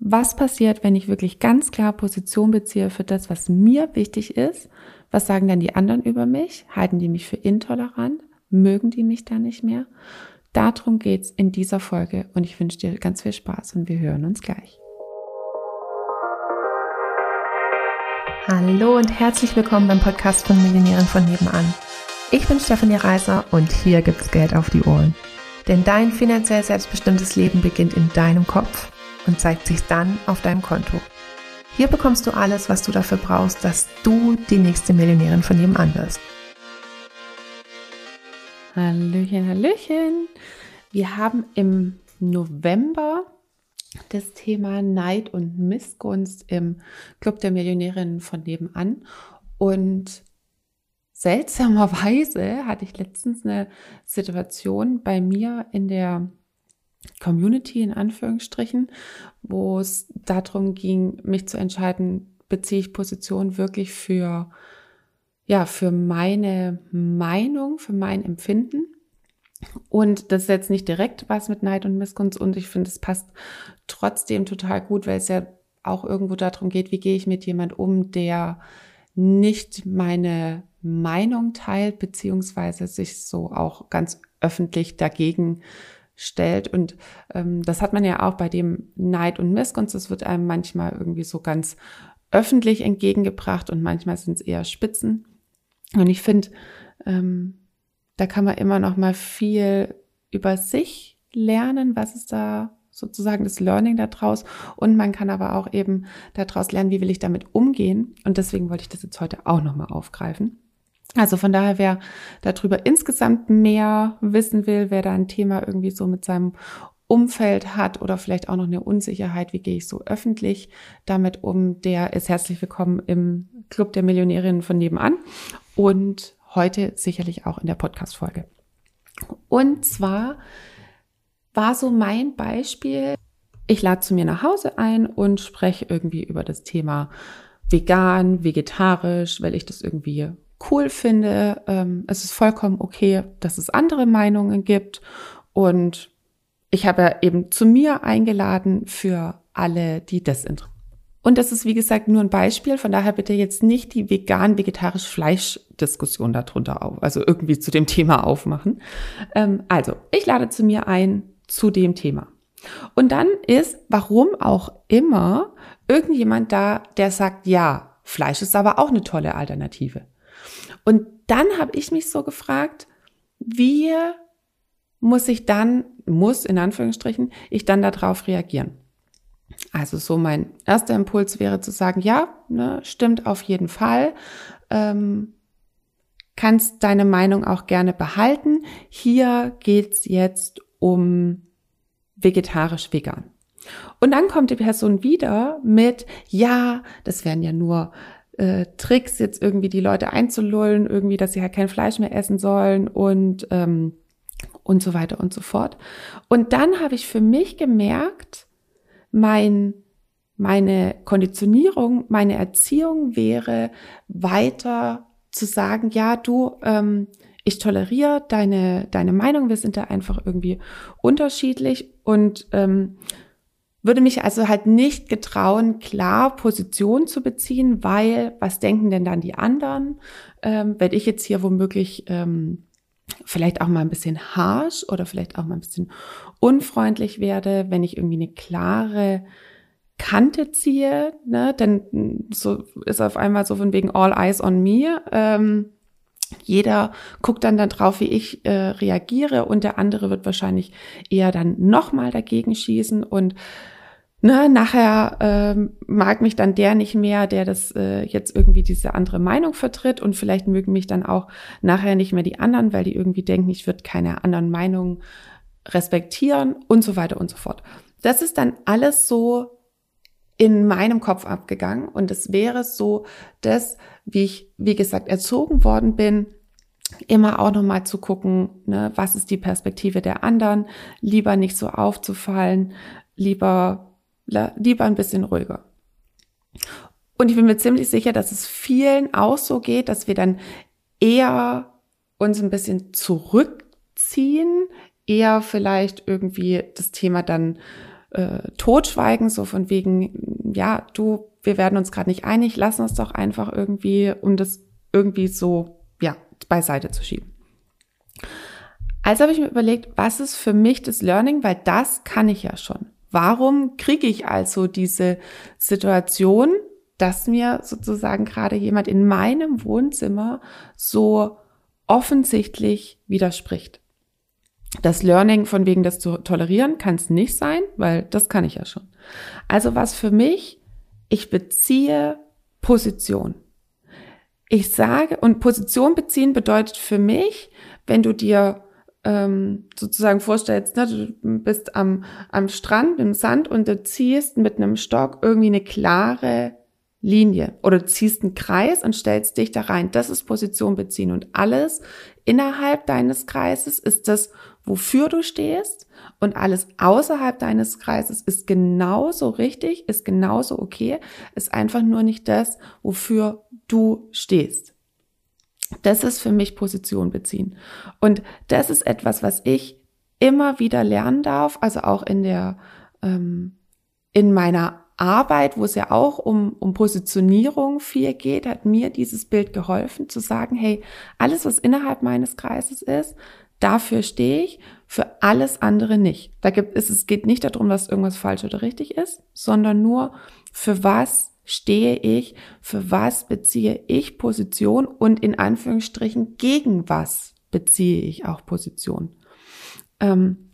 was passiert, wenn ich wirklich ganz klar Position beziehe für das, was mir wichtig ist? Was sagen dann die anderen über mich? Halten die mich für intolerant? Mögen die mich da nicht mehr? Darum geht's in dieser Folge und ich wünsche dir ganz viel Spaß und wir hören uns gleich. Hallo und herzlich willkommen beim Podcast von Millionären von nebenan. Ich bin Stefanie Reiser und hier gibt's Geld auf die Ohren. Denn dein finanziell selbstbestimmtes Leben beginnt in deinem Kopf und zeigt sich dann auf deinem Konto. Hier bekommst du alles, was du dafür brauchst, dass du die nächste Millionärin von nebenan wirst. Hallöchen, Hallöchen. Wir haben im November das Thema Neid und Missgunst im Club der Millionärinnen von nebenan. Und seltsamerweise hatte ich letztens eine Situation bei mir in der Community in Anführungsstrichen, wo es darum ging, mich zu entscheiden, beziehe ich Position wirklich für ja, für meine Meinung, für mein Empfinden. Und das ist jetzt nicht direkt was mit Neid und Missgunst und ich finde, es passt trotzdem total gut, weil es ja auch irgendwo darum geht, wie gehe ich mit jemand um, der nicht meine Meinung teilt, beziehungsweise sich so auch ganz öffentlich dagegen stellt. Und ähm, das hat man ja auch bei dem Neid und Missgunst. Das wird einem manchmal irgendwie so ganz öffentlich entgegengebracht und manchmal sind es eher Spitzen. Und ich finde, ähm, da kann man immer noch mal viel über sich lernen, was ist da sozusagen das Learning daraus. Und man kann aber auch eben daraus lernen, wie will ich damit umgehen. Und deswegen wollte ich das jetzt heute auch noch mal aufgreifen. Also von daher, wer darüber insgesamt mehr wissen will, wer da ein Thema irgendwie so mit seinem Umfeld hat oder vielleicht auch noch eine Unsicherheit, wie gehe ich so öffentlich damit um, der ist herzlich willkommen im Club der Millionärinnen von nebenan und heute sicherlich auch in der Podcast-Folge. Und zwar war so mein Beispiel, ich lade zu mir nach Hause ein und spreche irgendwie über das Thema vegan, vegetarisch, weil ich das irgendwie cool finde. Ähm, es ist vollkommen okay, dass es andere Meinungen gibt und ich habe eben zu mir eingeladen für alle, die das interessiert. Und das ist, wie gesagt, nur ein Beispiel. Von daher bitte jetzt nicht die vegan-vegetarisch Fleisch-Diskussion darunter auf, also irgendwie zu dem Thema aufmachen. Ähm, also, ich lade zu mir ein zu dem Thema. Und dann ist, warum auch immer, irgendjemand da, der sagt, ja, Fleisch ist aber auch eine tolle Alternative. Und dann habe ich mich so gefragt, wie muss ich dann, muss in Anführungsstrichen, ich dann darauf reagieren? Also so mein erster Impuls wäre zu sagen, ja, ne, stimmt auf jeden Fall. Ähm, kannst deine Meinung auch gerne behalten. Hier geht's jetzt um vegetarisch-vegan. Und dann kommt die Person wieder mit, ja, das wären ja nur äh, Tricks, jetzt irgendwie die Leute einzulullen, irgendwie, dass sie halt kein Fleisch mehr essen sollen und ähm, und so weiter und so fort. Und dann habe ich für mich gemerkt, mein, meine Konditionierung, meine Erziehung wäre weiter zu sagen, ja, du, ähm, ich toleriere deine, deine Meinung, wir sind da einfach irgendwie unterschiedlich und ähm, würde mich also halt nicht getrauen, klar Position zu beziehen, weil was denken denn dann die anderen? Ähm, wenn ich jetzt hier womöglich ähm, vielleicht auch mal ein bisschen harsh oder vielleicht auch mal ein bisschen unfreundlich werde, wenn ich irgendwie eine klare Kante ziehe, ne, denn so ist auf einmal so von wegen all eyes on me. Ähm, jeder guckt dann drauf, wie ich äh, reagiere und der andere wird wahrscheinlich eher dann nochmal dagegen schießen und ne, nachher ähm, mag mich dann der nicht mehr, der das äh, jetzt irgendwie diese andere Meinung vertritt und vielleicht mögen mich dann auch nachher nicht mehr die anderen, weil die irgendwie denken, ich würde keine anderen Meinungen respektieren und so weiter und so fort. Das ist dann alles so in meinem Kopf abgegangen und es wäre so, dass, wie ich, wie gesagt, erzogen worden bin, immer auch nochmal zu gucken, ne, was ist die Perspektive der anderen, lieber nicht so aufzufallen, lieber lieber ein bisschen ruhiger. Und ich bin mir ziemlich sicher, dass es vielen auch so geht, dass wir dann eher uns ein bisschen zurückziehen, eher vielleicht irgendwie das Thema dann äh, totschweigen, so von wegen, ja, du, wir werden uns gerade nicht einig, lass uns doch einfach irgendwie, um das irgendwie so, ja, beiseite zu schieben. Also habe ich mir überlegt, was ist für mich das Learning, weil das kann ich ja schon. Warum kriege ich also diese Situation, dass mir sozusagen gerade jemand in meinem Wohnzimmer so offensichtlich widerspricht? Das Learning von wegen das zu tolerieren kann es nicht sein, weil das kann ich ja schon. Also was für mich, ich beziehe Position. Ich sage, und Position beziehen bedeutet für mich, wenn du dir ähm, sozusagen vorstellst, ne, du bist am, am Strand im Sand und du ziehst mit einem Stock irgendwie eine klare Linie oder du ziehst einen Kreis und stellst dich da rein. Das ist Position beziehen und alles innerhalb deines Kreises ist das, wofür du stehst und alles außerhalb deines Kreises ist genauso richtig, ist genauso okay, ist einfach nur nicht das, wofür du stehst. Das ist für mich Position beziehen. Und das ist etwas, was ich immer wieder lernen darf, also auch in der, ähm, in meiner Arbeit, wo es ja auch um, um Positionierung viel geht, hat mir dieses Bild geholfen, zu sagen, hey, alles, was innerhalb meines Kreises ist, dafür stehe ich, für alles andere nicht. Da gibt es, es geht nicht darum, dass irgendwas falsch oder richtig ist, sondern nur, für was stehe ich, für was beziehe ich Position und in Anführungsstrichen gegen was beziehe ich auch Position. Ähm,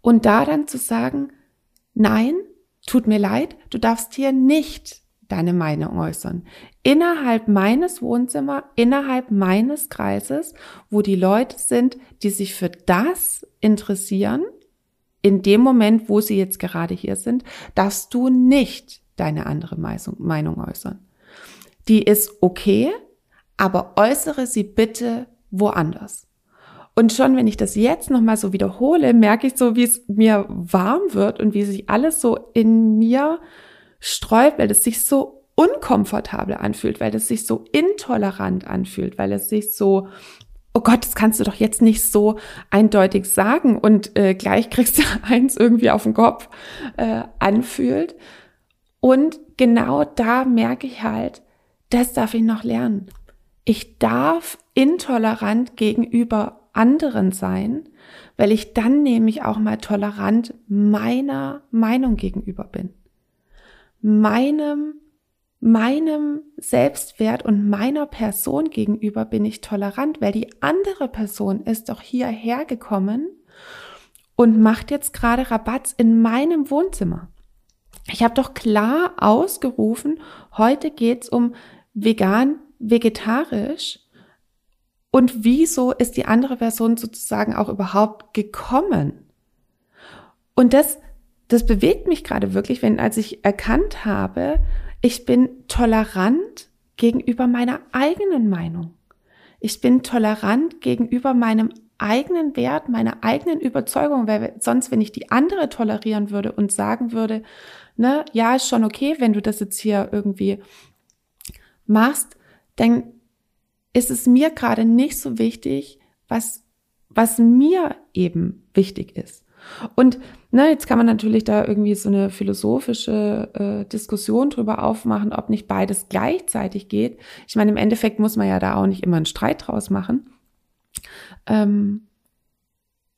und da dann zu sagen, nein, tut mir leid, du darfst hier nicht deine Meinung äußern. Innerhalb meines Wohnzimmer, innerhalb meines Kreises, wo die Leute sind, die sich für das interessieren, in dem Moment, wo sie jetzt gerade hier sind, darfst du nicht deine andere Meinung äußern. Die ist okay, aber äußere sie bitte woanders. Und schon wenn ich das jetzt nochmal so wiederhole, merke ich so, wie es mir warm wird und wie sich alles so in mir sträubt, weil es sich so unkomfortabel anfühlt, weil es sich so intolerant anfühlt, weil es sich so, oh Gott, das kannst du doch jetzt nicht so eindeutig sagen und äh, gleich kriegst du eins irgendwie auf den Kopf äh, anfühlt, und genau da merke ich halt, das darf ich noch lernen. Ich darf intolerant gegenüber anderen sein, weil ich dann nämlich auch mal tolerant meiner Meinung gegenüber bin. Meinem, meinem Selbstwert und meiner Person gegenüber bin ich tolerant, weil die andere Person ist doch hierher gekommen und macht jetzt gerade Rabatz in meinem Wohnzimmer. Ich habe doch klar ausgerufen, heute geht's um vegan, vegetarisch. Und wieso ist die andere Person sozusagen auch überhaupt gekommen? Und das, das bewegt mich gerade wirklich, wenn, als ich erkannt habe, ich bin tolerant gegenüber meiner eigenen Meinung. Ich bin tolerant gegenüber meinem eigenen Wert, meiner eigenen Überzeugung, weil sonst, wenn ich die andere tolerieren würde und sagen würde, ne, ja, ist schon okay, wenn du das jetzt hier irgendwie machst, dann ist es mir gerade nicht so wichtig, was, was mir eben wichtig ist. Und ne, jetzt kann man natürlich da irgendwie so eine philosophische äh, Diskussion drüber aufmachen, ob nicht beides gleichzeitig geht. Ich meine, im Endeffekt muss man ja da auch nicht immer einen Streit draus machen. Ähm,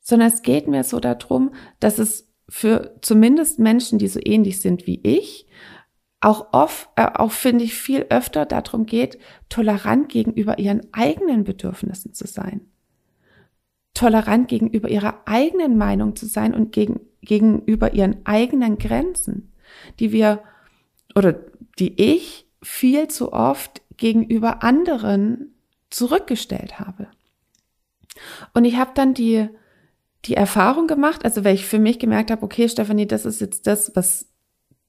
sondern es geht mir so darum, dass es für zumindest Menschen, die so ähnlich sind wie ich, auch oft, äh, auch finde ich viel öfter darum geht, tolerant gegenüber ihren eigenen Bedürfnissen zu sein. Tolerant gegenüber ihrer eigenen Meinung zu sein und gegen, gegenüber ihren eigenen Grenzen, die wir oder die ich viel zu oft gegenüber anderen zurückgestellt habe. Und ich habe dann die die Erfahrung gemacht, also weil ich für mich gemerkt habe, okay, Stefanie, das ist jetzt das, was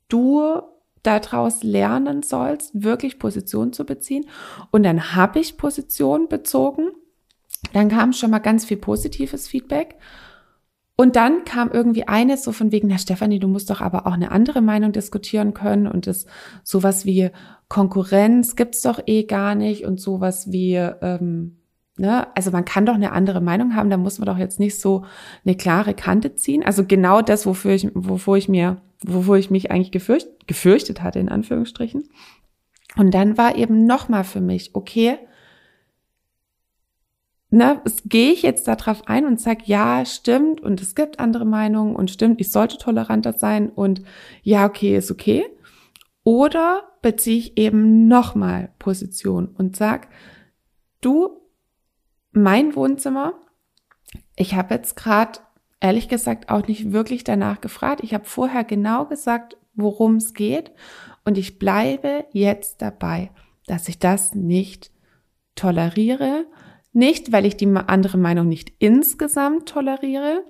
du daraus lernen sollst, wirklich Position zu beziehen. Und dann habe ich Position bezogen. Dann kam schon mal ganz viel positives Feedback. Und dann kam irgendwie eines so von wegen, na Stefanie, du musst doch aber auch eine andere Meinung diskutieren können und das sowas wie Konkurrenz gibt's doch eh gar nicht und sowas wie ähm, Ne? Also man kann doch eine andere Meinung haben, da muss man doch jetzt nicht so eine klare Kante ziehen. Also genau das, wofür ich, wovor ich mir, wovor ich mich eigentlich gefürcht, gefürchtet hatte, in Anführungsstrichen. Und dann war eben nochmal für mich, okay, ne, gehe ich jetzt darauf ein und sage, ja, stimmt, und es gibt andere Meinungen und stimmt, ich sollte toleranter sein und ja, okay, ist okay. Oder beziehe ich eben nochmal Position und sag, du, mein Wohnzimmer, ich habe jetzt gerade ehrlich gesagt auch nicht wirklich danach gefragt. Ich habe vorher genau gesagt, worum es geht und ich bleibe jetzt dabei, dass ich das nicht toleriere nicht, weil ich die andere Meinung nicht insgesamt toleriere,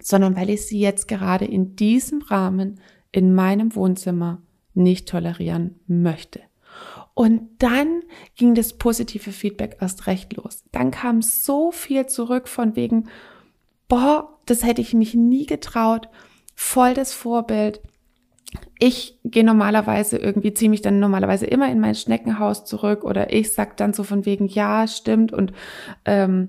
sondern weil ich sie jetzt gerade in diesem Rahmen in meinem Wohnzimmer nicht tolerieren möchte. Und dann ging das positive Feedback erst recht los. Dann kam so viel zurück von wegen, boah, das hätte ich mich nie getraut, voll das Vorbild, ich gehe normalerweise irgendwie, ziehe mich dann normalerweise immer in mein Schneckenhaus zurück oder ich sag dann so von wegen, ja, stimmt und ähm,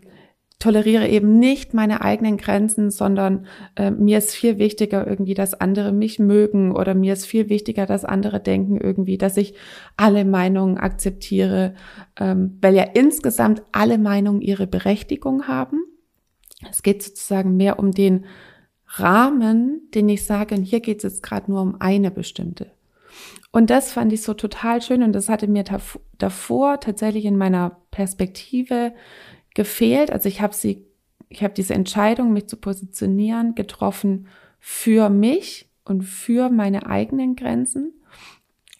toleriere eben nicht meine eigenen Grenzen, sondern äh, mir ist viel wichtiger irgendwie, dass andere mich mögen oder mir ist viel wichtiger, dass andere denken irgendwie, dass ich alle Meinungen akzeptiere, ähm, weil ja insgesamt alle Meinungen ihre Berechtigung haben. Es geht sozusagen mehr um den Rahmen, den ich sage, und hier geht es jetzt gerade nur um eine bestimmte. Und das fand ich so total schön und das hatte mir davor tatsächlich in meiner Perspektive gefehlt. Also ich habe sie, ich habe diese Entscheidung, mich zu positionieren, getroffen für mich und für meine eigenen Grenzen.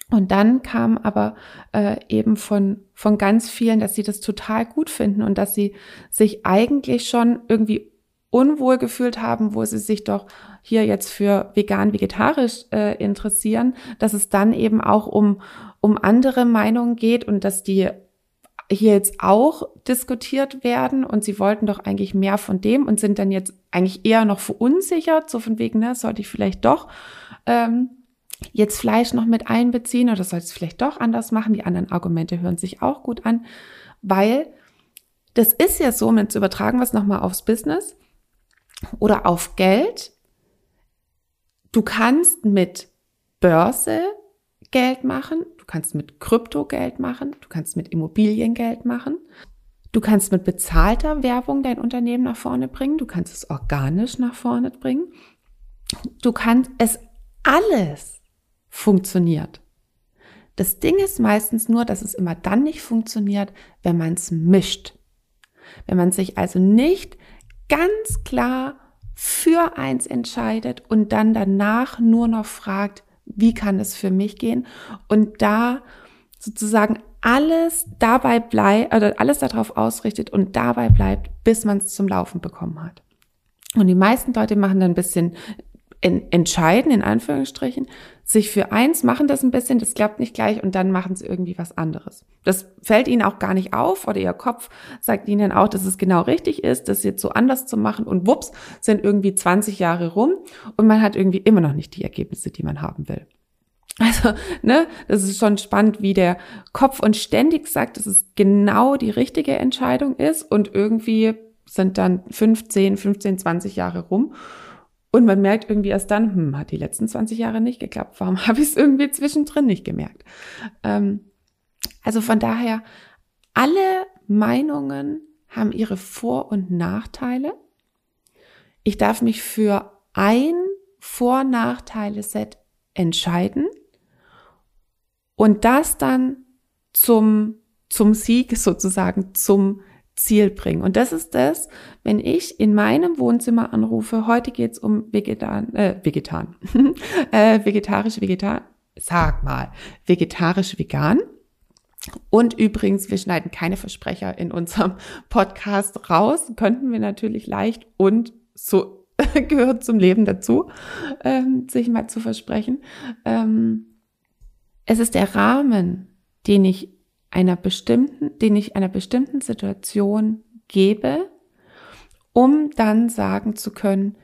Und dann kam aber äh, eben von, von ganz vielen, dass sie das total gut finden und dass sie sich eigentlich schon irgendwie unwohl gefühlt haben, wo sie sich doch hier jetzt für vegan, vegetarisch äh, interessieren, dass es dann eben auch um, um andere Meinungen geht und dass die hier jetzt auch diskutiert werden und sie wollten doch eigentlich mehr von dem und sind dann jetzt eigentlich eher noch verunsichert, so von wegen, ne, sollte ich vielleicht doch ähm, jetzt Fleisch noch mit einbeziehen oder soll es vielleicht doch anders machen? Die anderen Argumente hören sich auch gut an, weil das ist ja so, mit zu übertragen es nochmal aufs Business oder auf Geld. Du kannst mit Börse Geld machen, du kannst mit Krypto Geld machen, du kannst mit Immobilien Geld machen, du kannst mit bezahlter Werbung dein Unternehmen nach vorne bringen, du kannst es organisch nach vorne bringen. Du kannst es alles funktioniert. Das Ding ist meistens nur, dass es immer dann nicht funktioniert, wenn man es mischt. Wenn man sich also nicht ganz klar für eins entscheidet und dann danach nur noch fragt, wie kann es für mich gehen und da sozusagen alles dabei bleibt oder alles darauf ausrichtet und dabei bleibt, bis man es zum Laufen bekommen hat. Und die meisten Leute machen dann ein bisschen entscheiden, in Anführungsstrichen, sich für eins, machen das ein bisschen, das klappt nicht gleich und dann machen sie irgendwie was anderes. Das fällt ihnen auch gar nicht auf oder ihr Kopf sagt ihnen auch, dass es genau richtig ist, das jetzt so anders zu machen und wups, sind irgendwie 20 Jahre rum und man hat irgendwie immer noch nicht die Ergebnisse, die man haben will. Also, ne, das ist schon spannend, wie der Kopf uns ständig sagt, dass es genau die richtige Entscheidung ist und irgendwie sind dann 15, 15, 20 Jahre rum und man merkt irgendwie erst dann, hm, hat die letzten 20 Jahre nicht geklappt. Warum habe ich es irgendwie zwischendrin nicht gemerkt? Ähm, also von daher, alle Meinungen haben ihre Vor- und Nachteile. Ich darf mich für ein Vor-Nachteile-Set entscheiden und das dann zum, zum Sieg sozusagen, zum Ziel bringen. Und das ist das, wenn ich in meinem Wohnzimmer anrufe, heute geht's um Vegetan, äh, Vegetan, äh, vegetarisch, vegetan, sag mal, vegetarisch, vegan. Und übrigens, wir schneiden keine Versprecher in unserem Podcast raus, könnten wir natürlich leicht und so gehört zum Leben dazu, ähm, sich mal zu versprechen. Ähm, es ist der Rahmen, den ich einer bestimmten, den ich einer bestimmten Situation gebe, um dann sagen zu können,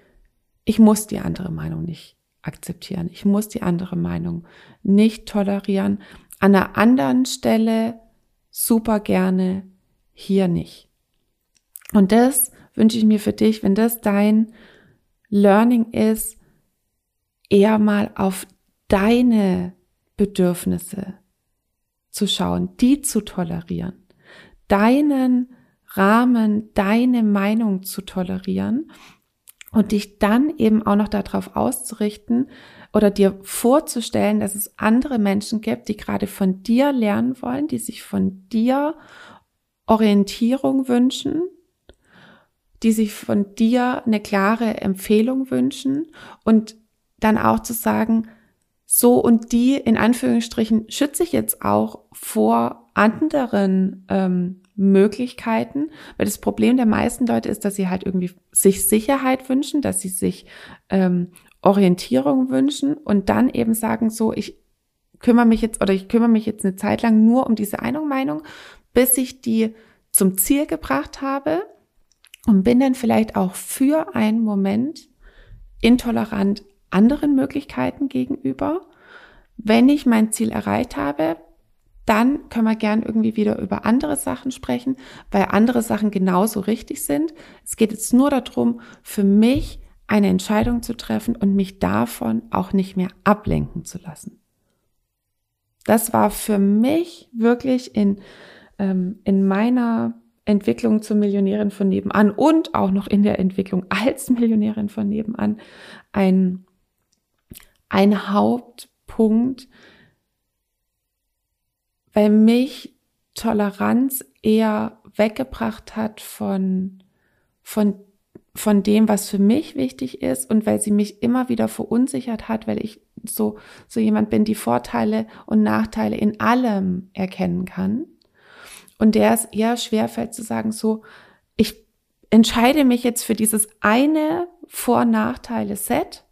ich muss die andere Meinung nicht akzeptieren. Ich muss die andere Meinung nicht tolerieren. An einer anderen Stelle super gerne, hier nicht. Und das wünsche ich mir für dich, wenn das dein Learning ist, eher mal auf deine Bedürfnisse zu schauen, die zu tolerieren, deinen Rahmen, deine Meinung zu tolerieren und dich dann eben auch noch darauf auszurichten oder dir vorzustellen, dass es andere Menschen gibt, die gerade von dir lernen wollen, die sich von dir Orientierung wünschen, die sich von dir eine klare Empfehlung wünschen und dann auch zu sagen, so und die in Anführungsstrichen schütze ich jetzt auch vor anderen ähm, Möglichkeiten, weil das Problem der meisten Leute ist, dass sie halt irgendwie sich Sicherheit wünschen, dass sie sich ähm, Orientierung wünschen und dann eben sagen, so, ich kümmere mich jetzt oder ich kümmere mich jetzt eine Zeit lang nur um diese eine Meinung, bis ich die zum Ziel gebracht habe und bin dann vielleicht auch für einen Moment intolerant anderen Möglichkeiten gegenüber. Wenn ich mein Ziel erreicht habe, dann können wir gern irgendwie wieder über andere Sachen sprechen, weil andere Sachen genauso richtig sind. Es geht jetzt nur darum, für mich eine Entscheidung zu treffen und mich davon auch nicht mehr ablenken zu lassen. Das war für mich wirklich in, ähm, in meiner Entwicklung zur Millionärin von nebenan und auch noch in der Entwicklung als Millionärin von nebenan ein, ein Hauptpunkt, weil mich Toleranz eher weggebracht hat von, von, von dem, was für mich wichtig ist und weil sie mich immer wieder verunsichert hat, weil ich so, so jemand bin, die Vorteile und Nachteile in allem erkennen kann. Und der es eher schwerfällt zu sagen, so, ich entscheide mich jetzt für dieses eine Vor-Nachteile-Set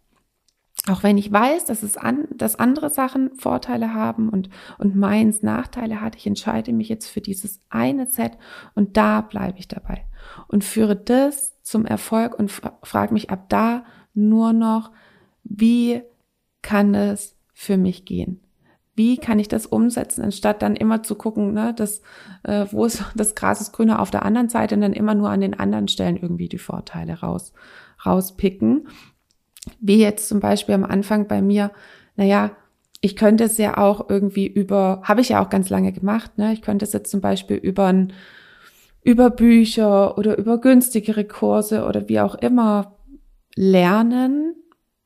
auch wenn ich weiß, dass es an, dass andere Sachen Vorteile haben und, und meins Nachteile hat, ich entscheide mich jetzt für dieses eine Set und da bleibe ich dabei und führe das zum Erfolg und frage mich ab da nur noch, wie kann es für mich gehen? Wie kann ich das umsetzen, anstatt dann immer zu gucken, ne, dass, äh, wo ist das Gras ist grüner auf der anderen Seite und dann immer nur an den anderen Stellen irgendwie die Vorteile raus, rauspicken wie jetzt zum Beispiel am Anfang bei mir, naja, ich könnte es ja auch irgendwie über, habe ich ja auch ganz lange gemacht, ne? Ich könnte es jetzt zum Beispiel über ein, über Bücher oder über günstigere Kurse oder wie auch immer lernen,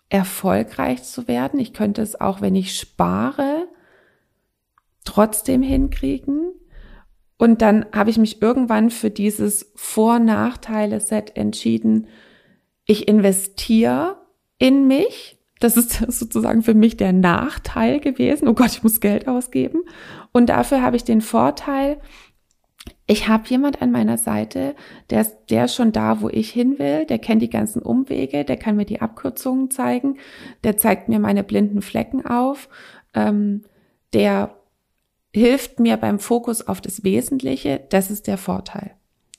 erfolgreich zu werden. Ich könnte es auch, wenn ich spare, trotzdem hinkriegen. Und dann habe ich mich irgendwann für dieses Vor-Nachteile-Set entschieden. Ich investiere in mich. Das ist sozusagen für mich der Nachteil gewesen. Oh Gott, ich muss Geld ausgeben. Und dafür habe ich den Vorteil, ich habe jemand an meiner Seite, der ist, der ist schon da, wo ich hin will, der kennt die ganzen Umwege, der kann mir die Abkürzungen zeigen, der zeigt mir meine blinden Flecken auf, ähm, der hilft mir beim Fokus auf das Wesentliche, das ist der Vorteil.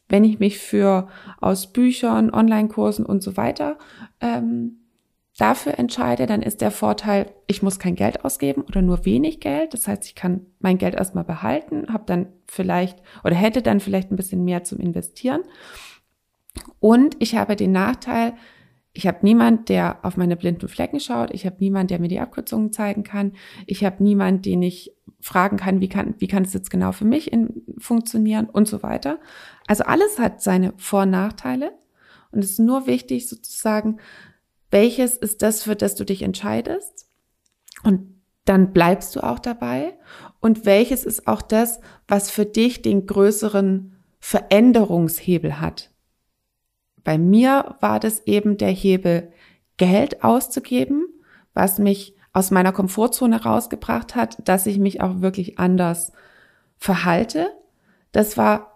Wenn ich mich für aus Büchern, Online-Kursen und so weiter ähm, dafür entscheide, dann ist der Vorteil, ich muss kein Geld ausgeben oder nur wenig Geld. Das heißt, ich kann mein Geld erstmal behalten, habe dann vielleicht oder hätte dann vielleicht ein bisschen mehr zum Investieren. Und ich habe den Nachteil, ich habe niemand, der auf meine blinden Flecken schaut. Ich habe niemand, der mir die Abkürzungen zeigen kann. Ich habe niemand, den ich fragen kann, wie kann, wie kann es jetzt genau für mich in, funktionieren und so weiter. Also alles hat seine Vor- und Nachteile. Und es ist nur wichtig, sozusagen welches ist das, für das du dich entscheidest? Und dann bleibst du auch dabei. Und welches ist auch das, was für dich den größeren Veränderungshebel hat? Bei mir war das eben der Hebel, Geld auszugeben, was mich aus meiner Komfortzone rausgebracht hat, dass ich mich auch wirklich anders verhalte. Das war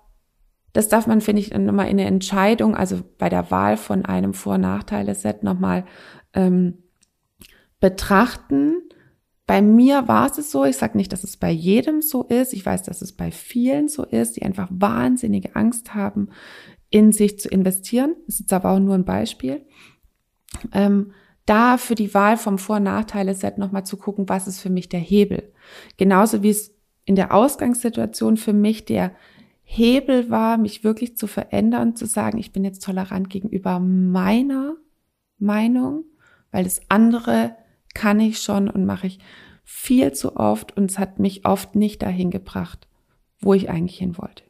das darf man, finde ich, nochmal in der Entscheidung, also bei der Wahl von einem Vor-Nachteile-Set nochmal ähm, betrachten. Bei mir war es so, ich sage nicht, dass es bei jedem so ist. Ich weiß, dass es bei vielen so ist, die einfach wahnsinnige Angst haben, in sich zu investieren. Das ist jetzt aber auch nur ein Beispiel. Ähm, da für die Wahl vom Vor-Nachteile-Set nochmal zu gucken, was ist für mich der Hebel. Genauso wie es in der Ausgangssituation für mich der Hebel war, mich wirklich zu verändern, zu sagen, ich bin jetzt tolerant gegenüber meiner Meinung, weil das andere kann ich schon und mache ich viel zu oft und es hat mich oft nicht dahin gebracht, wo ich eigentlich hin wollte.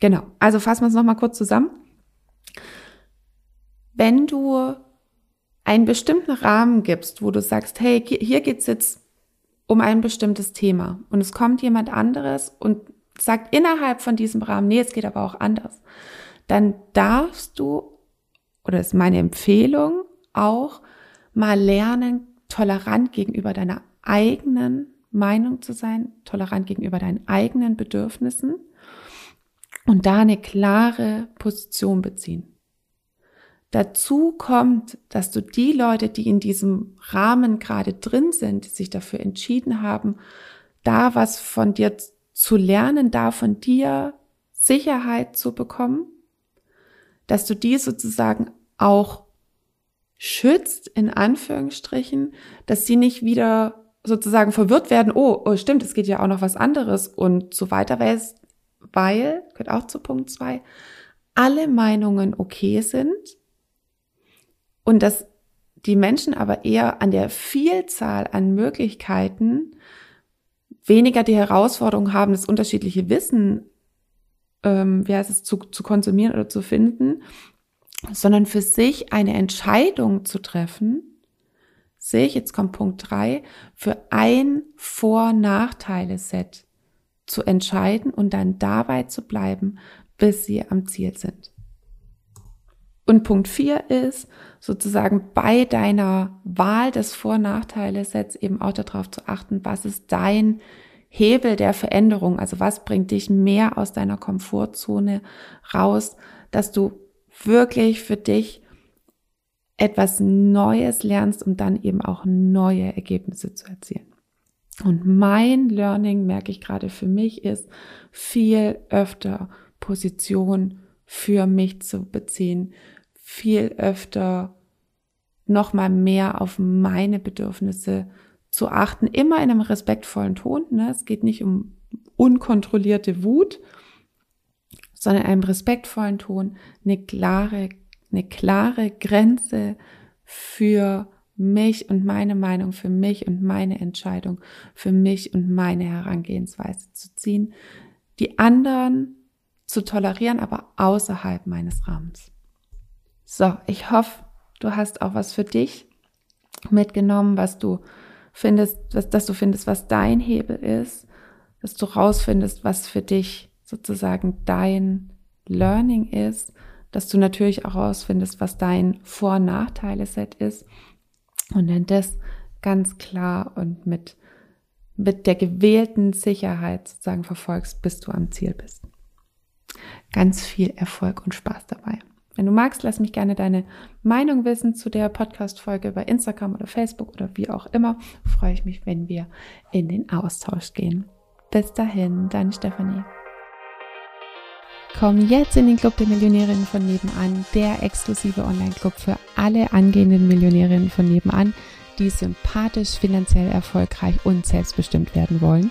Genau, also fassen wir es nochmal kurz zusammen. Wenn du einen bestimmten Rahmen gibst, wo du sagst, hey, hier geht's jetzt um ein bestimmtes Thema und es kommt jemand anderes und sagt innerhalb von diesem Rahmen, nee, es geht aber auch anders, dann darfst du, oder ist meine Empfehlung, auch mal lernen, tolerant gegenüber deiner eigenen Meinung zu sein, tolerant gegenüber deinen eigenen Bedürfnissen und da eine klare Position beziehen. Dazu kommt, dass du die Leute, die in diesem Rahmen gerade drin sind, sich dafür entschieden haben, da was von dir zu lernen, da von dir Sicherheit zu bekommen, dass du die sozusagen auch schützt, in Anführungsstrichen, dass sie nicht wieder sozusagen verwirrt werden, oh, oh stimmt, es geht ja auch noch was anderes und so weiter, weil, es, weil gehört auch zu Punkt zwei, alle Meinungen okay sind und dass die Menschen aber eher an der Vielzahl an Möglichkeiten weniger die Herausforderung haben, das unterschiedliche Wissen, ähm, wie heißt es, zu, zu konsumieren oder zu finden, sondern für sich eine Entscheidung zu treffen, sich, jetzt kommt Punkt drei, für ein Vor-Nachteile-Set zu entscheiden und dann dabei zu bleiben, bis sie am Ziel sind. Und Punkt vier ist sozusagen bei deiner Wahl des Vor-Nachteile-Sets eben auch darauf zu achten, was ist dein Hebel der Veränderung, also was bringt dich mehr aus deiner Komfortzone raus, dass du wirklich für dich etwas Neues lernst, um dann eben auch neue Ergebnisse zu erzielen. Und mein Learning, merke ich gerade für mich, ist viel öfter Position für mich zu beziehen, viel öfter nochmal mehr auf meine Bedürfnisse zu achten, immer in einem respektvollen Ton. Ne? Es geht nicht um unkontrollierte Wut, sondern in einem respektvollen Ton eine klare, eine klare Grenze für mich und meine Meinung, für mich und meine Entscheidung, für mich und meine Herangehensweise zu ziehen, die anderen zu tolerieren, aber außerhalb meines Rahmens. So, ich hoffe, du hast auch was für dich mitgenommen, was du findest, was, dass du findest, was dein Hebel ist, dass du rausfindest, was für dich sozusagen dein Learning ist, dass du natürlich auch rausfindest, was dein Vor- und Nachteile-Set ist und dann das ganz klar und mit, mit der gewählten Sicherheit sozusagen verfolgst, bis du am Ziel bist. Ganz viel Erfolg und Spaß dabei. Wenn du magst, lass mich gerne deine Meinung wissen zu der Podcast-Folge bei Instagram oder Facebook oder wie auch immer. Freue ich mich, wenn wir in den Austausch gehen. Bis dahin, deine Stefanie. Komm jetzt in den Club der Millionärinnen von nebenan, der exklusive Online-Club für alle angehenden Millionärinnen von nebenan, die sympathisch, finanziell erfolgreich und selbstbestimmt werden wollen.